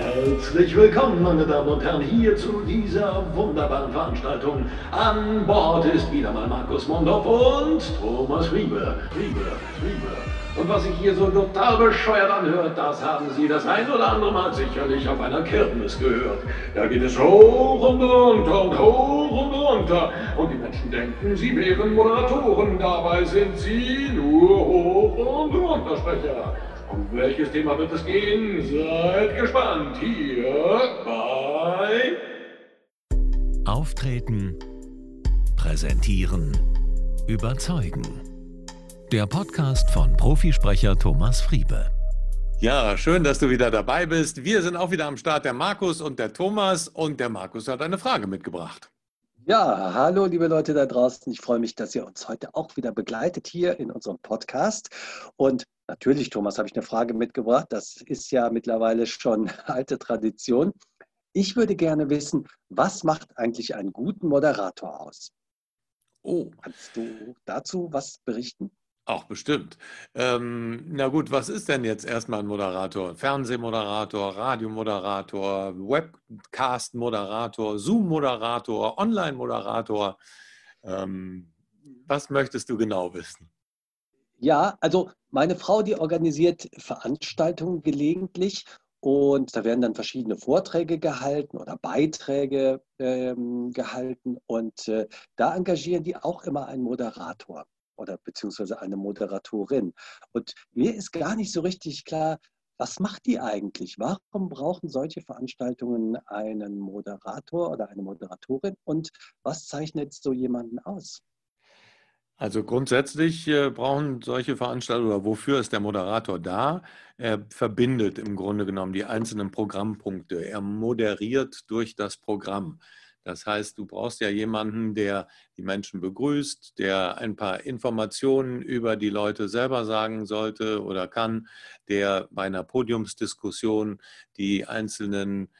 Herzlich willkommen, meine Damen und Herren, hier zu dieser wunderbaren Veranstaltung. An Bord ist wieder mal Markus Mondorf und Thomas Riebe. Riebe, Riebe. Und was sich hier so total bescheuert anhört, das haben Sie das ein oder andere Mal sicherlich auf einer Kirmes gehört. Da geht es hoch und runter und hoch und runter. Und die Menschen denken, sie wären Moderatoren. Dabei sind sie nur Hoch- und Runtersprecher. Um welches Thema wird es gehen? Seid gespannt hier bei Auftreten, präsentieren, überzeugen. Der Podcast von Profisprecher Thomas Friebe. Ja, schön, dass du wieder dabei bist. Wir sind auch wieder am Start, der Markus und der Thomas. Und der Markus hat eine Frage mitgebracht. Ja, hallo liebe Leute da draußen. Ich freue mich, dass ihr uns heute auch wieder begleitet hier in unserem Podcast. Und natürlich, Thomas, habe ich eine Frage mitgebracht. Das ist ja mittlerweile schon alte Tradition. Ich würde gerne wissen, was macht eigentlich einen guten Moderator aus? Oh. Kannst du dazu was berichten? Auch bestimmt. Ähm, na gut, was ist denn jetzt erstmal ein Moderator? Fernsehmoderator, Radiomoderator, Webcast-Moderator, Zoom-Moderator, Online-Moderator. Ähm, was möchtest du genau wissen? Ja, also meine Frau, die organisiert Veranstaltungen gelegentlich und da werden dann verschiedene Vorträge gehalten oder Beiträge ähm, gehalten und äh, da engagieren die auch immer einen Moderator oder beziehungsweise eine Moderatorin. Und mir ist gar nicht so richtig klar, was macht die eigentlich? Warum brauchen solche Veranstaltungen einen Moderator oder eine Moderatorin? Und was zeichnet so jemanden aus? Also grundsätzlich äh, brauchen solche Veranstaltungen oder wofür ist der Moderator da? Er verbindet im Grunde genommen die einzelnen Programmpunkte. Er moderiert durch das Programm. Das heißt, du brauchst ja jemanden, der die Menschen begrüßt, der ein paar Informationen über die Leute selber sagen sollte oder kann, der bei einer Podiumsdiskussion die einzelnen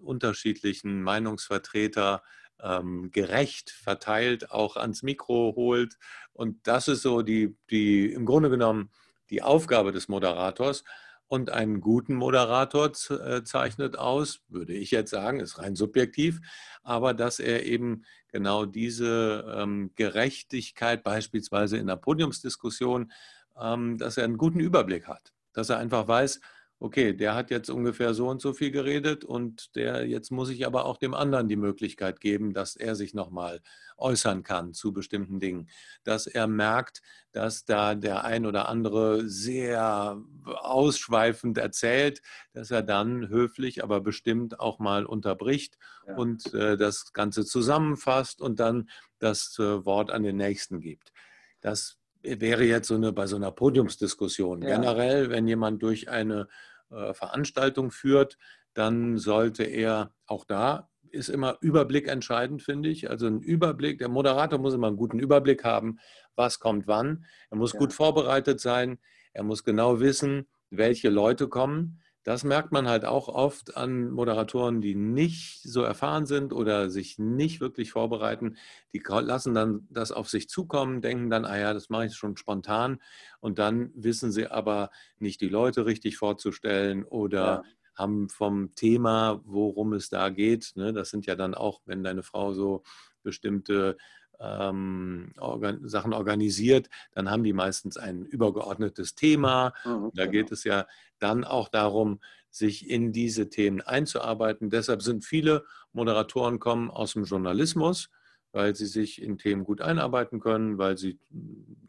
unterschiedlichen Meinungsvertreter ähm, gerecht verteilt auch ans Mikro holt. Und das ist so die, die im Grunde genommen die Aufgabe des Moderators. Und einen guten Moderator äh, zeichnet aus, würde ich jetzt sagen, ist rein subjektiv, aber dass er eben genau diese ähm, Gerechtigkeit beispielsweise in der Podiumsdiskussion, ähm, dass er einen guten Überblick hat, dass er einfach weiß, okay, der hat jetzt ungefähr so und so viel geredet und der jetzt muss ich aber auch dem anderen die Möglichkeit geben, dass er sich nochmal äußern kann zu bestimmten Dingen, dass er merkt, dass da der ein oder andere sehr ausschweifend erzählt, dass er dann höflich, aber bestimmt auch mal unterbricht ja. und äh, das Ganze zusammenfasst und dann das äh, Wort an den Nächsten gibt. Das wäre jetzt so eine bei so einer Podiumsdiskussion. Ja. Generell, wenn jemand durch eine Veranstaltung führt, dann sollte er auch da ist immer Überblick entscheidend, finde ich. Also ein Überblick, der Moderator muss immer einen guten Überblick haben, was kommt wann. Er muss ja. gut vorbereitet sein. Er muss genau wissen, welche Leute kommen. Das merkt man halt auch oft an Moderatoren, die nicht so erfahren sind oder sich nicht wirklich vorbereiten. Die lassen dann das auf sich zukommen, denken dann, ah ja, das mache ich schon spontan. Und dann wissen sie aber nicht, die Leute richtig vorzustellen oder ja. haben vom Thema, worum es da geht. Ne, das sind ja dann auch, wenn deine Frau so bestimmte ähm, organ Sachen organisiert, dann haben die meistens ein übergeordnetes Thema. Mhm, da geht genau. es ja dann auch darum, sich in diese Themen einzuarbeiten. Deshalb sind viele Moderatoren kommen aus dem Journalismus, weil sie sich in Themen gut einarbeiten können, weil sie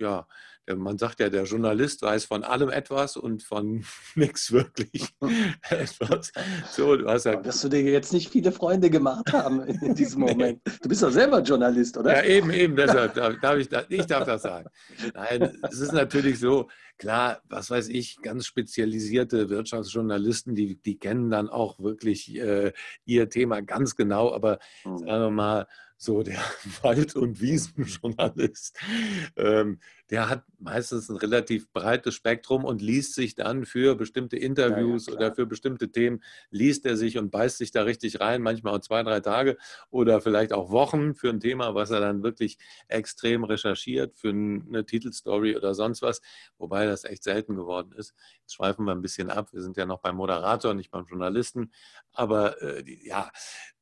ja man sagt ja, der Journalist weiß von allem etwas und von nichts wirklich etwas. So, du hast ja Wirst du dir jetzt nicht viele Freunde gemacht haben in diesem Moment? Du bist doch selber Journalist, oder? Ja, eben, eben, deshalb darf ich, ich darf das sagen. Nein, es ist natürlich so, klar, was weiß ich, ganz spezialisierte Wirtschaftsjournalisten, die, die kennen dann auch wirklich äh, ihr Thema ganz genau, aber mhm. sagen wir mal, so der Wald- und Wiesenjournalist, ähm, der hat meistens ein relativ breites Spektrum und liest sich dann für bestimmte Interviews ja, ja, oder für bestimmte Themen, liest er sich und beißt sich da richtig rein, manchmal auch zwei, drei Tage oder vielleicht auch Wochen für ein Thema, was er dann wirklich extrem recherchiert für eine Titelstory oder sonst was, wobei das echt selten geworden ist. Jetzt schweifen wir ein bisschen ab. Wir sind ja noch beim Moderator, nicht beim Journalisten. Aber äh, ja,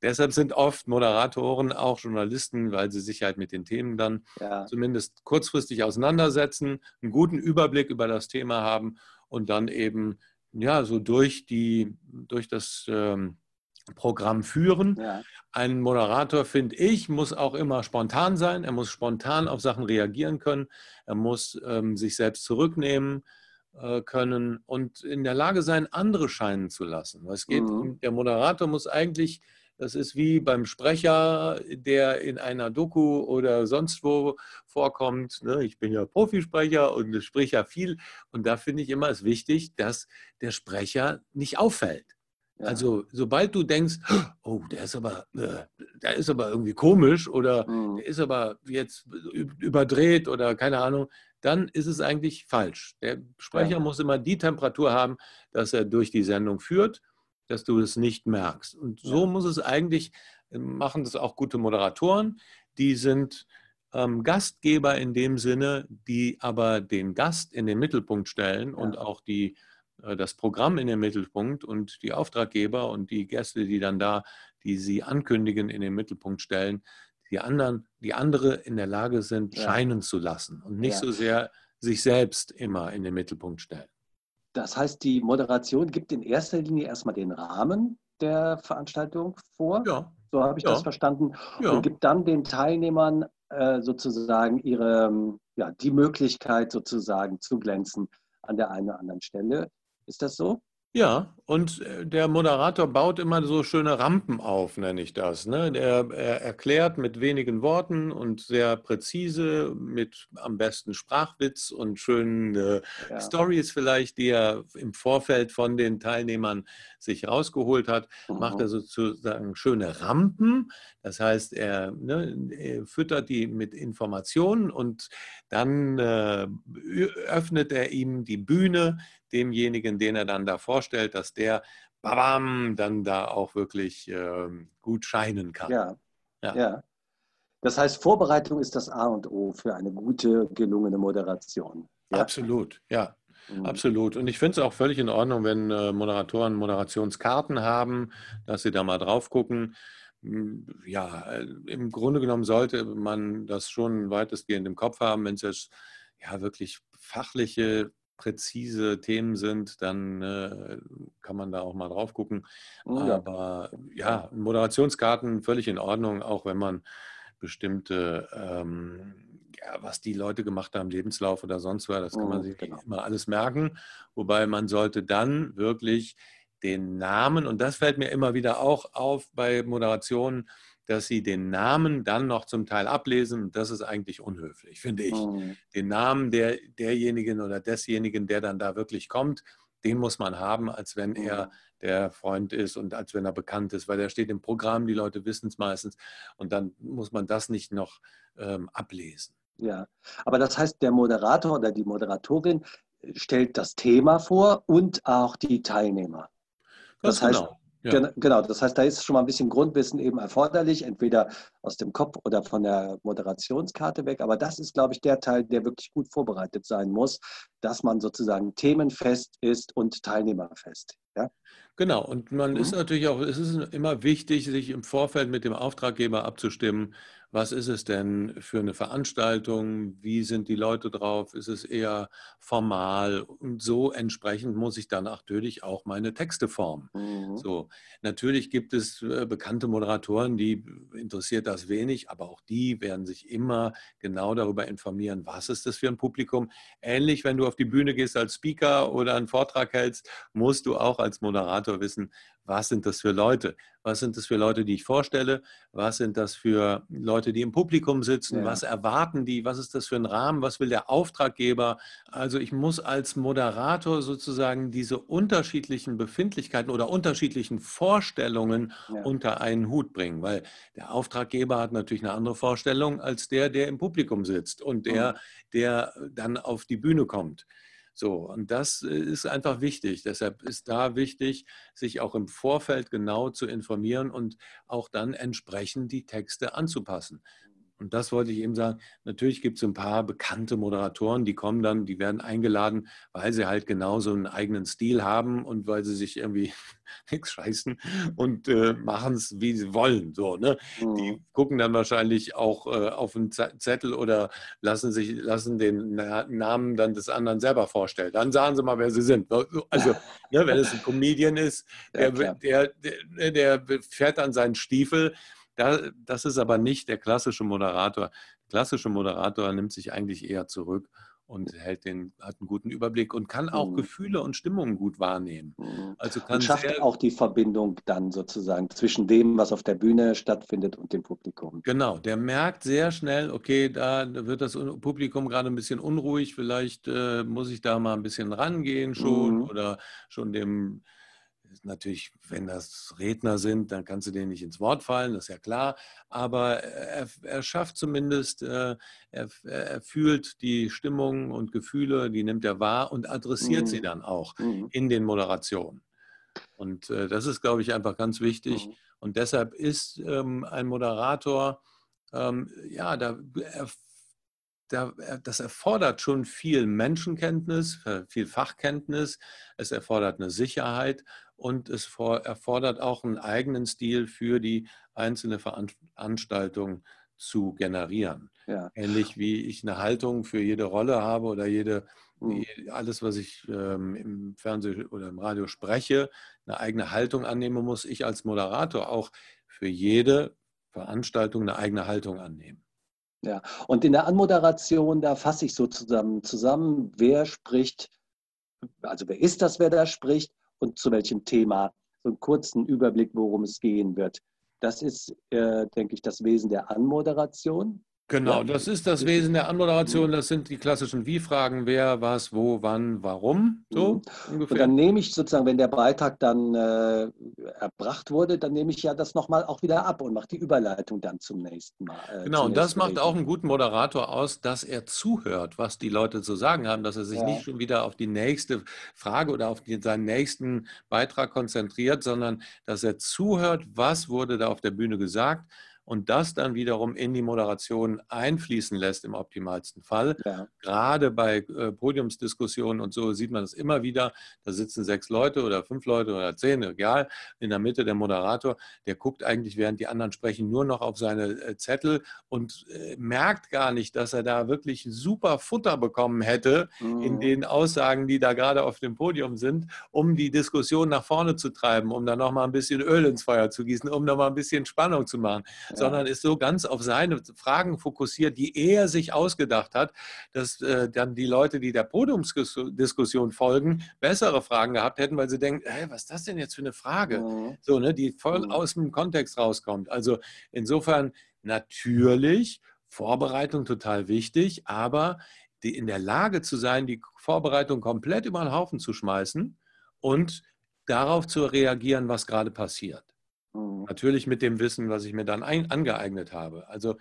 deshalb sind oft Moderatoren auch Journalisten, weil sie sich halt mit den Themen dann ja. zumindest kurzfristig auseinandersetzen, einen guten Überblick über das Thema haben und dann eben ja so durch die durch das ähm, Programm führen. Ja. Ein Moderator, finde ich, muss auch immer spontan sein. Er muss spontan auf Sachen reagieren können. Er muss ähm, sich selbst zurücknehmen äh, können und in der Lage sein, andere scheinen zu lassen. Es geht, mhm. der Moderator muss eigentlich, das ist wie beim Sprecher, der in einer Doku oder sonst wo vorkommt. Ne? Ich bin ja Profisprecher und spreche ja viel. Und da finde ich immer es wichtig, dass der Sprecher nicht auffällt. Ja. Also sobald du denkst, oh, der ist aber, äh, der ist aber irgendwie komisch oder mhm. der ist aber jetzt überdreht oder keine Ahnung, dann ist es eigentlich falsch. Der Sprecher ja. muss immer die Temperatur haben, dass er durch die Sendung führt, dass du es nicht merkst. Und so ja. muss es eigentlich, machen das auch gute Moderatoren, die sind ähm, Gastgeber in dem Sinne, die aber den Gast in den Mittelpunkt stellen ja. und auch die, äh, das Programm in den Mittelpunkt und die Auftraggeber und die Gäste, die dann da, die sie ankündigen, in den Mittelpunkt stellen die anderen, die andere in der Lage sind, ja. scheinen zu lassen und nicht so sehr sich selbst immer in den Mittelpunkt stellen. Das heißt, die Moderation gibt in erster Linie erstmal den Rahmen der Veranstaltung vor. Ja. So habe ich ja. das verstanden. Ja. Und gibt dann den Teilnehmern äh, sozusagen ihre, ja, die Möglichkeit sozusagen zu glänzen an der einen oder anderen Stelle. Ist das so? Ja, und äh, der Moderator baut immer so schöne Rampen auf, nenne ich das. Ne? Der, er erklärt mit wenigen Worten und sehr präzise, mit am besten Sprachwitz und schönen äh, ja. Stories vielleicht, die er im Vorfeld von den Teilnehmern sich rausgeholt hat, mhm. macht er sozusagen schöne Rampen. Das heißt, er, ne, er füttert die mit Informationen und dann äh, öffnet er ihm die Bühne demjenigen, den er dann da vorstellt, dass der babam, dann da auch wirklich äh, gut scheinen kann. Ja. ja. ja. Das heißt, Vorbereitung ist das A und O für eine gute, gelungene Moderation. Ja? Absolut, ja. Mhm. Absolut. Und ich finde es auch völlig in Ordnung, wenn äh, Moderatoren Moderationskarten haben, dass sie da mal drauf gucken. Hm, ja, äh, im Grunde genommen sollte man das schon weitestgehend im Kopf haben, wenn es jetzt ja wirklich fachliche präzise Themen sind, dann äh, kann man da auch mal drauf gucken. Oh ja. Aber ja, Moderationskarten völlig in Ordnung, auch wenn man bestimmte, ähm, ja, was die Leute gemacht haben, Lebenslauf oder sonst was, das kann man mhm, sich genau. immer alles merken. Wobei man sollte dann wirklich den Namen, und das fällt mir immer wieder auch auf bei Moderationen, dass sie den Namen dann noch zum Teil ablesen. Das ist eigentlich unhöflich, finde ich. Mhm. Den Namen der, derjenigen oder desjenigen, der dann da wirklich kommt, den muss man haben, als wenn mhm. er der Freund ist und als wenn er bekannt ist, weil er steht im Programm, die Leute wissen es meistens und dann muss man das nicht noch ähm, ablesen. Ja, aber das heißt, der Moderator oder die Moderatorin stellt das Thema vor und auch die Teilnehmer. Das, das heißt, genau. Ja. Genau, das heißt, da ist schon mal ein bisschen Grundwissen eben erforderlich, entweder aus dem Kopf oder von der Moderationskarte weg. Aber das ist, glaube ich, der Teil, der wirklich gut vorbereitet sein muss, dass man sozusagen themenfest ist und teilnehmerfest. Ja? Genau, und man mhm. ist natürlich auch, es ist immer wichtig, sich im Vorfeld mit dem Auftraggeber abzustimmen, was ist es denn für eine Veranstaltung, wie sind die Leute drauf, ist es eher formal und so entsprechend muss ich dann natürlich auch meine Texte formen. Mhm. So, natürlich gibt es äh, bekannte Moderatoren, die interessiert das wenig, aber auch die werden sich immer genau darüber informieren, was ist das für ein Publikum. Ähnlich, wenn du auf die Bühne gehst als Speaker oder einen Vortrag hältst, musst du auch als Moderator wissen, was sind das für Leute? Was sind das für Leute, die ich vorstelle? Was sind das für Leute, die im Publikum sitzen? Ja. Was erwarten die? Was ist das für ein Rahmen? Was will der Auftraggeber? Also ich muss als Moderator sozusagen diese unterschiedlichen Befindlichkeiten oder unterschiedlichen Vorstellungen Ja. unter einen Hut bringen, weil der Auftraggeber hat natürlich eine andere Vorstellung als der, der im Publikum sitzt und der, Mhm. der dann auf die Bühne kommt. So, und das äh, ist einfach wichtig. Deshalb ist da wichtig, sich auch im Vorfeld genau zu informieren und auch dann entsprechend die Texte anzupassen. Und das wollte ich eben sagen. Natürlich gibt es ein paar bekannte Moderatoren, die kommen dann, die werden eingeladen, weil sie halt genauso einen eigenen Stil haben und weil sie sich irgendwie nichts scheißen und äh, machen es, wie sie wollen. So, ne? Die Mhm. gucken dann wahrscheinlich auch äh, auf einen Zettel oder lassen sich lassen den Na Namen dann des anderen selber vorstellen. Dann sagen sie mal, wer sie sind. Also, ne, wenn es ein Comedian ist, Ja, der, klar. der, der, der fährt dann seinen Stiefel. Da, das ist aber nicht der klassische Moderator. Der klassische Moderator nimmt sich eigentlich eher zurück und hält den, hat einen guten Überblick und kann auch Mhm. Gefühle und Stimmungen gut wahrnehmen. Mhm. Also kann Und schafft sehr, auch die Verbindung dann sozusagen zwischen dem, was auf der Bühne stattfindet und dem Publikum. Genau, der merkt sehr schnell, okay, da wird das Publikum gerade ein bisschen unruhig, vielleicht äh, muss ich da mal ein bisschen rangehen schon Mhm. oder schon dem, natürlich, wenn das Redner sind, dann kannst du denen nicht ins Wort fallen, das ist ja klar, aber er, er schafft zumindest, äh, er, er fühlt die Stimmung und Gefühle, die nimmt er wahr und adressiert sie Mhm. dann auch Mhm. in den Moderationen. Und äh, das ist, glaube ich, einfach ganz wichtig. Mhm. Und deshalb ist ähm, ein Moderator, ähm, ja, da, er, da, das erfordert schon viel Menschenkenntnis, äh, viel Fachkenntnis, es erfordert eine Sicherheit und es erfordert auch einen eigenen Stil für die einzelne Veranstaltung zu generieren. Ja. Ähnlich wie ich eine Haltung für jede Rolle habe oder jede, Mhm. alles, was ich ähm, im Fernsehen oder im Radio spreche, eine eigene Haltung annehme, muss ich als Moderator auch für jede Veranstaltung eine eigene Haltung annehmen. Ja, und in der Anmoderation, da fasse ich so zusammen, zusammen, wer spricht, also wer ist das, wer da spricht und zu welchem Thema. So einen kurzen Überblick, worum es gehen wird. Das ist, äh, denke ich, das Wesen der Anmoderation. Genau, das ist das Wesen der Anmoderation. Das sind die klassischen Wie-Fragen, wer, was, wo, wann, warum. So Mhm. Und ungefähr. dann nehme ich sozusagen, wenn der Beitrag dann äh, erbracht wurde, dann nehme ich ja das nochmal auch wieder ab und mache die Überleitung dann zum nächsten Mal. äh, Genau, und das macht auch einen guten Moderator aus, dass er zuhört, was die Leute zu sagen haben, dass er sich Ja. nicht schon wieder auf die nächste Frage oder auf die, seinen nächsten Beitrag konzentriert, sondern dass er zuhört, was wurde da auf der Bühne gesagt und das dann wiederum in die Moderation einfließen lässt im optimalsten Fall. Ja. Gerade bei äh, Podiumsdiskussionen und so sieht man es immer wieder. Da sitzen sechs Leute oder fünf Leute oder zehn, egal. In der Mitte der Moderator, der guckt eigentlich, während die anderen sprechen, nur noch auf seine äh, Zettel und äh, merkt gar nicht, dass er da wirklich super Futter bekommen hätte in Mhm. den Aussagen, die da gerade auf dem Podium sind, um die Diskussion nach vorne zu treiben, um da noch mal ein bisschen Öl ins Feuer zu gießen, um noch mal ein bisschen Spannung zu machen. Sondern ist so ganz auf seine Fragen fokussiert, die er sich ausgedacht hat, dass äh, dann die Leute, die der Podiumsdiskussion folgen, bessere Fragen gehabt hätten, weil sie denken, hey, was ist das denn jetzt für eine Frage? Mhm. So, ne, die voll Mhm. aus dem Kontext rauskommt. Also insofern natürlich Vorbereitung total wichtig, aber die in der Lage zu sein, die Vorbereitung komplett über den Haufen zu schmeißen und darauf zu reagieren, was gerade passiert. Mhm. Natürlich mit dem Wissen, was ich mir dann ein, angeeignet habe. Also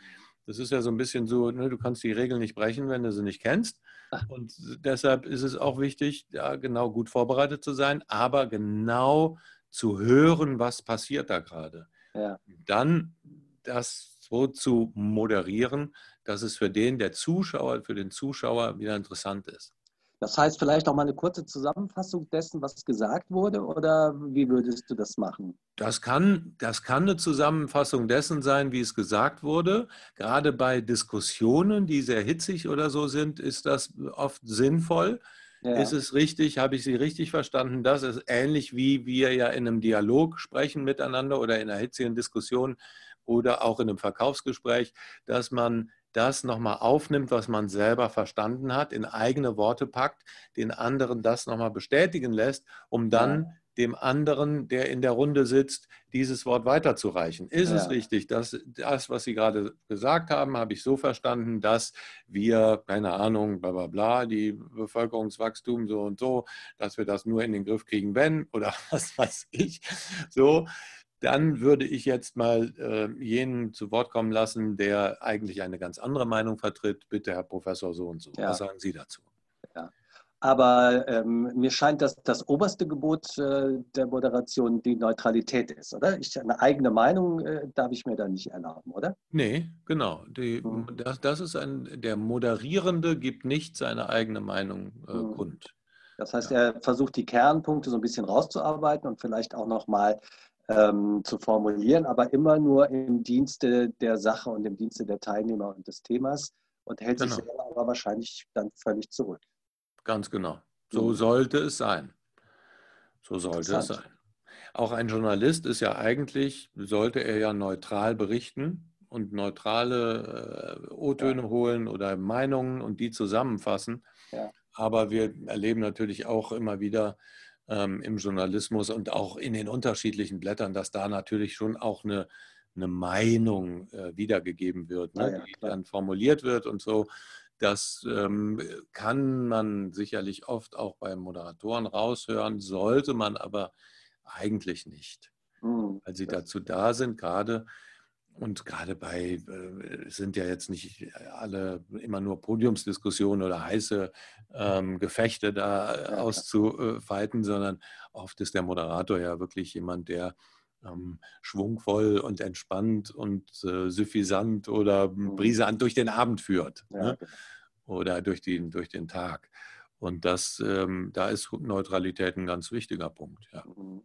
das ist ja so ein bisschen so, ne, du kannst die Regeln nicht brechen, wenn du sie nicht kennst. Und deshalb ist es auch wichtig, ja, genau gut vorbereitet zu sein, aber genau zu hören, was passiert da gerade. Ja. Dann das so zu moderieren, dass es für den, der Zuschauer, für den Zuschauer wieder interessant ist. Das heißt, vielleicht noch mal eine kurze Zusammenfassung dessen, was gesagt wurde, oder wie würdest du das machen? Das kann, das kann eine Zusammenfassung dessen sein, wie es gesagt wurde. Gerade bei Diskussionen, die sehr hitzig oder so sind, ist das oft sinnvoll. Ja. Ist es richtig? Habe ich Sie richtig verstanden? Das ist ähnlich wie wir ja in einem Dialog sprechen miteinander oder in einer hitzigen Diskussion oder auch in einem Verkaufsgespräch, dass man das nochmal aufnimmt, was man selber verstanden hat, in eigene Worte packt, den anderen das nochmal bestätigen lässt, um dann dem anderen, der in der Runde sitzt, dieses Wort weiterzureichen. Ist ja. es richtig, dass das, was Sie gerade gesagt haben, habe ich so verstanden, dass wir, keine Ahnung, bla bla bla, die Bevölkerungswachstum so und so, dass wir das nur in den Griff kriegen, wenn oder was weiß ich, so dann würde ich jetzt mal äh, jenen zu Wort kommen lassen, der eigentlich eine ganz andere Meinung vertritt. Bitte, Herr Professor, so und so. Ja. Was sagen Sie dazu? Ja. Aber ähm, mir scheint, dass das oberste Gebot äh, der Moderation die Neutralität ist, oder? Ich, eine eigene Meinung äh, darf ich mir da nicht erlauben, oder? Nee, genau. Die, hm. das, das, ist ein, der Moderierende gibt nicht seine eigene Meinung äh, hm. kund. Das heißt, ja. er versucht die Kernpunkte so ein bisschen rauszuarbeiten und vielleicht auch nochmal ähm, zu formulieren, aber immer nur im Dienste der Sache und im Dienste der Teilnehmer und des Themas und hält genau. sich selber aber wahrscheinlich dann völlig zurück. Ganz genau. So mhm. sollte es sein. So sollte es sein. Auch ein Journalist ist ja eigentlich, sollte er ja neutral berichten und neutrale äh, O-Töne ja. holen oder Meinungen und die zusammenfassen. Ja. Aber wir erleben natürlich auch immer wieder ähm, im Journalismus und auch in den unterschiedlichen Blättern, dass da natürlich schon auch eine, eine Meinung äh, wiedergegeben wird, ne, ja, die dann formuliert wird und so. Das ähm, kann man sicherlich oft auch bei Moderatoren raushören, sollte man aber eigentlich nicht, mhm. weil sie dazu da sind, gerade und gerade bei, äh, sind ja jetzt nicht alle immer nur Podiumsdiskussionen oder heiße ähm, Gefechte da äh, auszufeiten, sondern oft ist der Moderator ja wirklich jemand, der ähm, schwungvoll und entspannt und äh, suffisant oder mhm. brisant durch den Abend führt ja, ne? Genau. oder durch den, durch den Tag. Und das, ähm, da ist Neutralität ein ganz wichtiger Punkt. Ja. Mhm.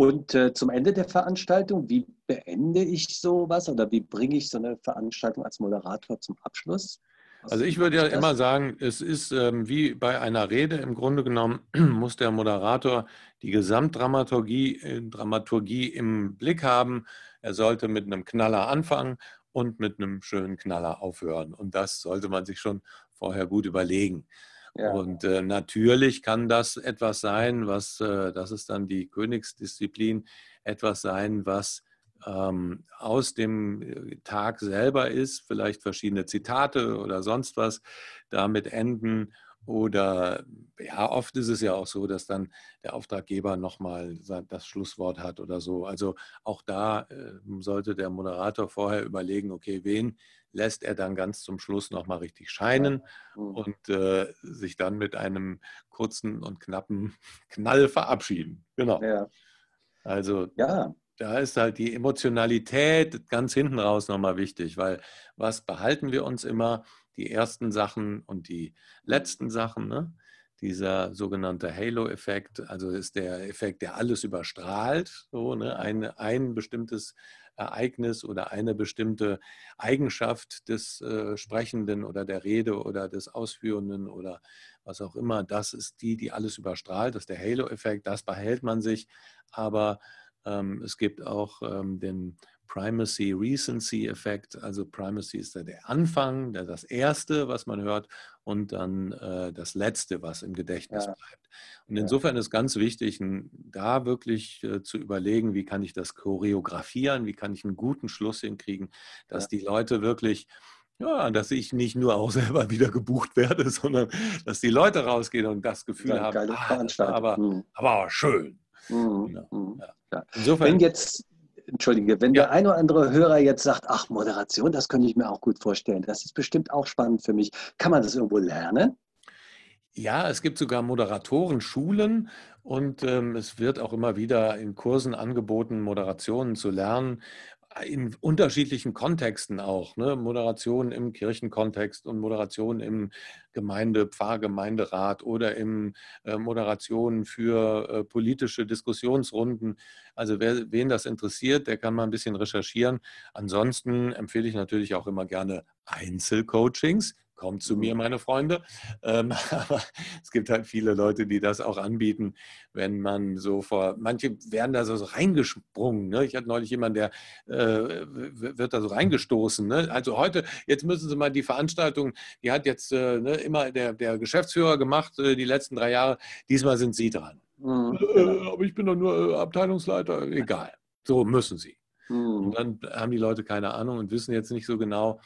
Und äh, zum Ende der Veranstaltung, wie beende ich sowas oder wie bringe ich so eine Veranstaltung als Moderator zum Abschluss? Was also ich würde ja das? immer sagen, es ist ähm, wie bei einer Rede im Grunde genommen, muss der Moderator die Gesamtdramaturgie äh, Dramaturgie im Blick haben. Er sollte mit einem Knaller anfangen und mit einem schönen Knaller aufhören. Und das sollte man sich schon vorher gut überlegen. Und äh, natürlich kann das etwas sein, was, äh, das ist dann die Königsdisziplin, etwas sein, was ähm, aus dem äh, Tag selber ist, vielleicht verschiedene Zitate oder sonst was damit enden. Oder ja, oft ist es ja auch so, dass dann der Auftraggeber nochmal das Schlusswort hat oder so. Also auch da äh, sollte der Moderator vorher überlegen, okay, wen lässt er dann ganz zum Schluss nochmal richtig scheinen mhm. und äh, sich dann mit einem kurzen und knappen Knall verabschieden. Genau. Ja. Also ja. da ist halt die Emotionalität ganz hinten raus nochmal wichtig, weil was behalten wir uns immer? Die ersten Sachen und die letzten Sachen. Ne? dieser sogenannte Halo-Effekt, also ist der Effekt, der alles überstrahlt, so ne? ein, ein bestimmtes Ereignis oder eine bestimmte Eigenschaft des äh, Sprechenden oder der Rede oder des Ausführenden oder was auch immer, das ist die, die alles überstrahlt, das ist der Halo-Effekt, das behält man sich, aber ähm, es gibt auch ähm, den Primacy-Recency-Effekt. Also Primacy ist da der Anfang, das Erste, was man hört, und dann äh, das Letzte, was im Gedächtnis ja. bleibt. Und insofern ist ganz wichtig, da wirklich äh, zu überlegen, wie kann ich das choreografieren, wie kann ich einen guten Schluss hinkriegen, dass ja. die Leute wirklich ja, dass ich nicht nur auch selber wieder gebucht werde, sondern dass die Leute rausgehen und das Gefühl ja, haben, ah, das aber, mhm. aber schön. Mhm. Genau. Mhm. Ja. Insofern, Wenn jetzt Entschuldige, wenn ja. der ein oder andere Hörer jetzt sagt, ach, Moderation, das könnte ich mir auch gut vorstellen, das ist bestimmt auch spannend für mich. Kann man das irgendwo lernen? Ja, es gibt sogar Moderatorenschulen und ähm, es wird auch immer wieder in Kursen angeboten, Moderationen zu lernen in unterschiedlichen Kontexten auch. Ne? Moderation im Kirchenkontext und Moderation im Gemeinde, Pfarrgemeinderat oder im äh, Moderation für äh, politische Diskussionsrunden. Also wer, wen das interessiert, der kann mal ein bisschen recherchieren. Ansonsten empfehle ich natürlich auch immer gerne Einzelcoachings kommt zu mir, mhm. meine Freunde. Ähm, aber es gibt halt viele Leute, die das auch anbieten, wenn man so vor, manche werden da so, reingesprungen. Ne? Ich hatte neulich jemanden, der äh, wird da so reingestoßen. Ne? Also heute, jetzt müssen Sie mal die Veranstaltung, die hat jetzt äh, ne, immer der, der Geschäftsführer gemacht, äh, die letzten drei Jahre, diesmal sind Sie dran. Mhm, äh, genau. aber ich bin doch nur äh, Abteilungsleiter. Egal. So müssen sie. Mhm. Und dann haben die Leute keine Ahnung und wissen jetzt nicht so genau.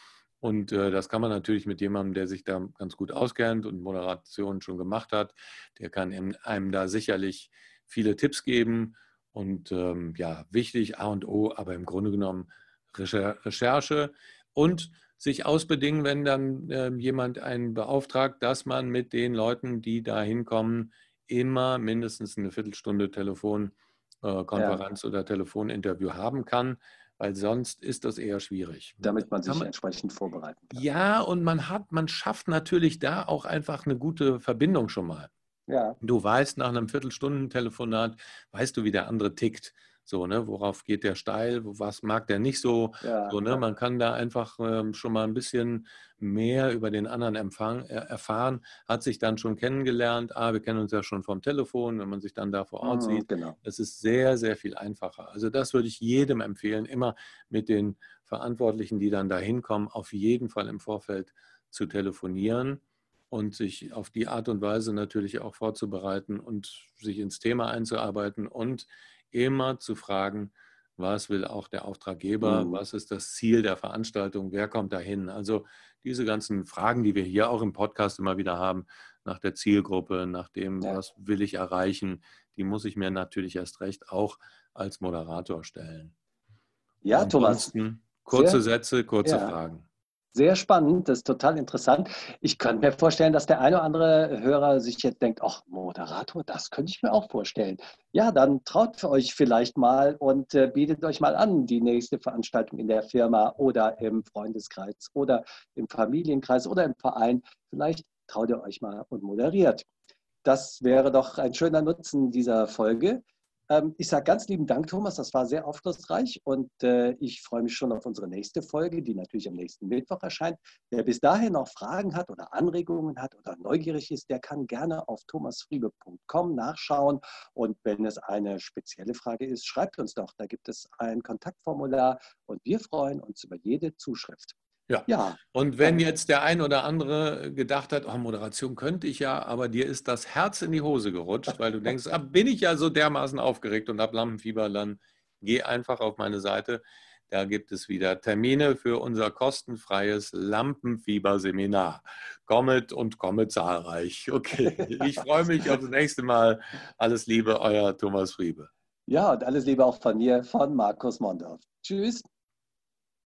Und äh, das kann man natürlich mit jemandem, der sich da ganz gut auskennt und Moderation schon gemacht hat, der kann einem da sicherlich viele Tipps geben. Und ähm, ja, wichtig A und O, aber im Grunde genommen Recherche und sich ausbedingen, wenn dann äh, jemand einen beauftragt, dass man mit den Leuten, die da hinkommen, immer mindestens eine Viertelstunde Telefonkonferenz äh, ja. oder Telefoninterview haben kann, weil sonst ist das eher schwierig. Damit man sich man, entsprechend vorbereiten kann. Ja, und man hat, man schafft natürlich da auch einfach eine gute Verbindung schon mal. Ja. Du weißt nach einem Viertelstunden-Telefonat, weißt du, wie der andere tickt. So, ne, worauf geht der steil, was mag der nicht so. Ja, so ne, Man kann da einfach ähm, schon mal ein bisschen mehr über den anderen Empfang, äh, erfahren, hat sich dann schon kennengelernt. Ah, wir kennen uns ja schon vom Telefon, wenn man sich dann da vor Ort mhm, sieht. Genau. Das ist sehr, sehr viel einfacher. Also das würde ich jedem empfehlen, immer mit den Verantwortlichen, die dann da hinkommen, auf jeden Fall im Vorfeld zu telefonieren und sich auf die Art und Weise natürlich auch vorzubereiten und sich ins Thema einzuarbeiten und immer zu fragen, was will auch der Auftraggeber, mhm. was ist das Ziel der Veranstaltung, wer kommt dahin. Also diese ganzen Fragen, die wir hier auch im Podcast immer wieder haben, nach der Zielgruppe, nach dem, ja. was will ich erreichen, die muss ich mir natürlich erst recht auch als Moderator stellen. Ja, Ansonsten Thomas. Kurze Sehr, Sätze, kurze ja. Fragen. Sehr spannend, das ist total interessant. Ich könnte mir vorstellen, dass der eine oder andere Hörer sich jetzt denkt, ach, Moderator, das könnte ich mir auch vorstellen. Ja, dann traut euch vielleicht mal und äh, bietet euch mal an, die nächste Veranstaltung in der Firma oder im Freundeskreis oder im Familienkreis oder im Verein. Vielleicht traut ihr euch mal und moderiert. Das wäre doch ein schöner Nutzen dieser Folge. Ähm, ich sage ganz lieben Dank, Thomas. Das war sehr aufschlussreich und äh, ich freue mich schon auf unsere nächste Folge, die natürlich am nächsten Mittwoch erscheint. Wer bis dahin noch Fragen hat oder Anregungen hat oder neugierig ist, der kann gerne auf thomasfriebe.com nachschauen. Und wenn es eine spezielle Frage ist, schreibt uns doch. Da gibt es ein Kontaktformular und wir freuen uns über jede Zuschrift. Ja. ja. Und wenn jetzt der ein oder andere gedacht hat, oh, Moderation könnte ich ja, aber dir ist das Herz in die Hose gerutscht, weil du denkst, ah, bin ich ja so dermaßen aufgeregt und habe Lampenfieber, dann geh einfach auf meine Seite. Da gibt es wieder Termine für unser kostenfreies Lampenfieber-Seminar. Kommet und komme zahlreich. Okay, ich freue mich aufs nächste Mal. Alles Liebe, euer Thomas Friebe. Ja, und alles Liebe auch von mir, von Markus Mondorf. Tschüss.